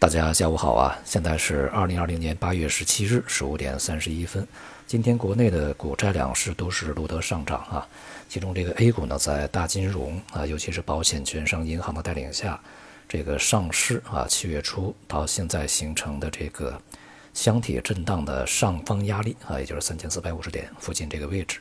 大家下午好啊！现在是二零二零年八月十七日十五点三十一分。今天国内的股债两市都是录得上涨啊，其中这个 A 股呢，在大金融啊，尤其是保险、券商、银行的带领下，这个上市啊，七月初到现在形成的这个箱体震荡的上方压力啊，也就是三千四百五十点附近这个位置，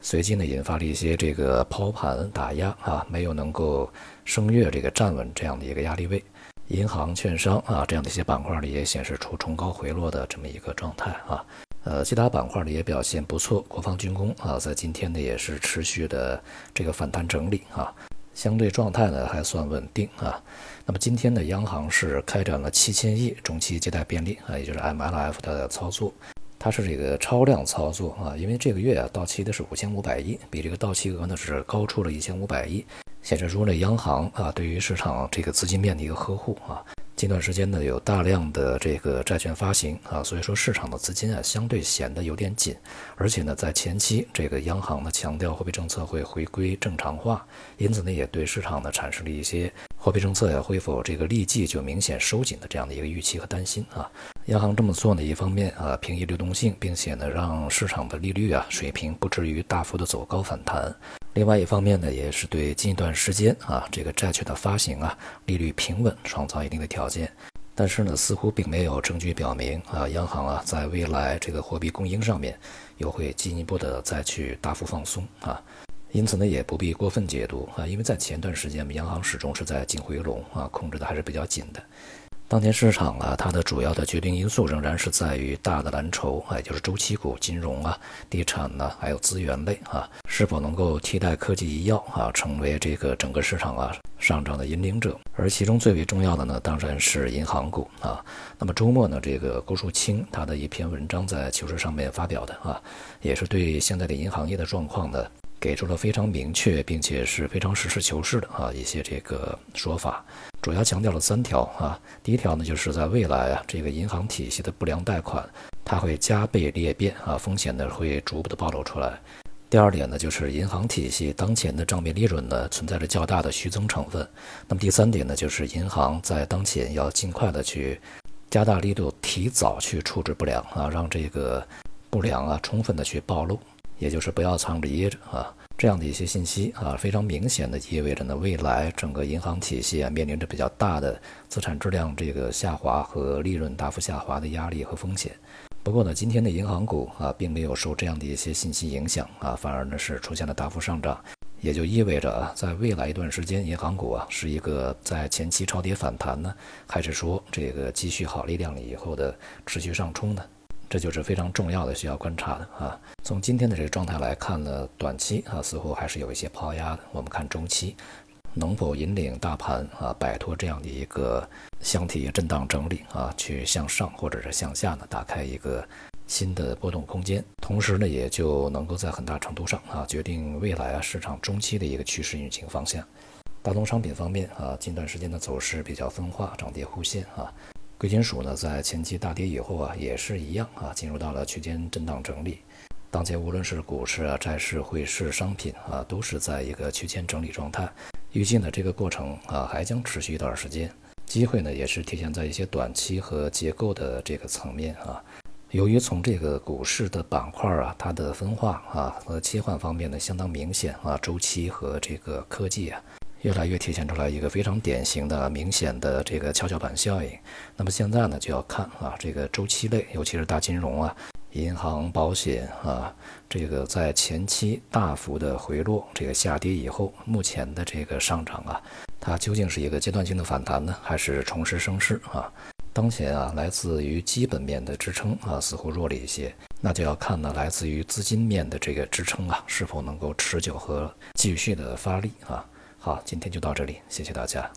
随即呢，引发了一些这个抛盘打压啊，没有能够升越这个站稳这样的一个压力位。银行、券商啊，这样的一些板块里，也显示出冲高回落的这么一个状态啊。呃，其他板块呢也表现不错，国防军工啊，在今天呢也是持续的这个反弹整理啊，相对状态呢还算稳定啊。那么今天呢，央行是开展了七千亿中期借贷便利啊，也就是 MLF 的操作，它是这个超量操作啊，因为这个月啊到期的是五千五百亿，比这个到期额呢是高出了一千五百亿。显示出了央行啊对于市场这个资金面的一个呵护啊，近段时间呢有大量的这个债券发行啊，所以说市场的资金啊相对显得有点紧，而且呢在前期这个央行呢强调货币政策会回归正常化，因此呢也对市场呢产生了一些货币政策呀会否这个立即就明显收紧的这样的一个预期和担心啊。央行这么做呢，一方面啊平抑流动性，并且呢让市场的利率啊水平不至于大幅的走高反弹。另外一方面呢，也是对近一段时间啊这个债券的发行啊利率平稳创造一定的条件，但是呢，似乎并没有证据表明啊央行啊在未来这个货币供应上面又会进一步的再去大幅放松啊，因此呢也不必过分解读啊，因为在前段时间央行始终是在净回笼啊，控制的还是比较紧的。当前市场啊，它的主要的决定因素仍然是在于大的蓝筹，也就是周期股、金融啊、地产呢，还有资源类啊，是否能够替代科技、医药啊，成为这个整个市场啊上涨的引领者？而其中最为重要的呢，当然是银行股啊。那么周末呢，这个郭树清他的一篇文章在求是上面发表的啊，也是对现在的银行业的状况呢，给出了非常明确并且是非常实事求是的啊一些这个说法。主要强调了三条啊，第一条呢，就是在未来啊，这个银行体系的不良贷款，它会加倍裂变啊，风险呢会逐步的暴露出来。第二点呢，就是银行体系当前的账面利润呢存在着较大的虚增成分。那么第三点呢，就是银行在当前要尽快的去加大力度，提早去处置不良啊，让这个不良啊充分的去暴露，也就是不要藏着掖着啊。这样的一些信息啊，非常明显的意味着呢，未来整个银行体系啊面临着比较大的资产质量这个下滑和利润大幅下滑的压力和风险。不过呢，今天的银行股啊，并没有受这样的一些信息影响啊，反而呢是出现了大幅上涨，也就意味着啊，在未来一段时间，银行股啊是一个在前期超跌反弹呢，还是说这个积蓄好力量了以后的持续上冲呢？这就是非常重要的需要观察的啊。从今天的这个状态来看呢，短期啊似乎还是有一些抛压的。我们看中期能否引领大盘啊摆脱这样的一个箱体震荡整理啊，去向上或者是向下呢打开一个新的波动空间。同时呢，也就能够在很大程度上啊决定未来啊市场中期的一个趋势运行方向。大宗商品方面啊，近段时间的走势比较分化，涨跌互现啊。贵金属呢，在前期大跌以后啊，也是一样啊，进入到了区间震荡整理。当前无论是股市啊、债市、汇市、商品啊，都是在一个区间整理状态。预计呢，这个过程啊，还将持续一段时间。机会呢，也是体现在一些短期和结构的这个层面啊。由于从这个股市的板块啊，它的分化啊和切换方面呢，相当明显啊，周期和这个科技啊。越来越体现出来一个非常典型的、明显的这个跷跷板效应。那么现在呢，就要看啊，这个周期类，尤其是大金融啊、银行、保险啊，这个在前期大幅的回落、这个下跌以后，目前的这个上涨啊，它究竟是一个阶段性的反弹呢，还是重拾升势啊？当前啊，来自于基本面的支撑啊，似乎弱了一些，那就要看呢，来自于资金面的这个支撑啊，是否能够持久和继续的发力啊？好，今天就到这里，谢谢大家。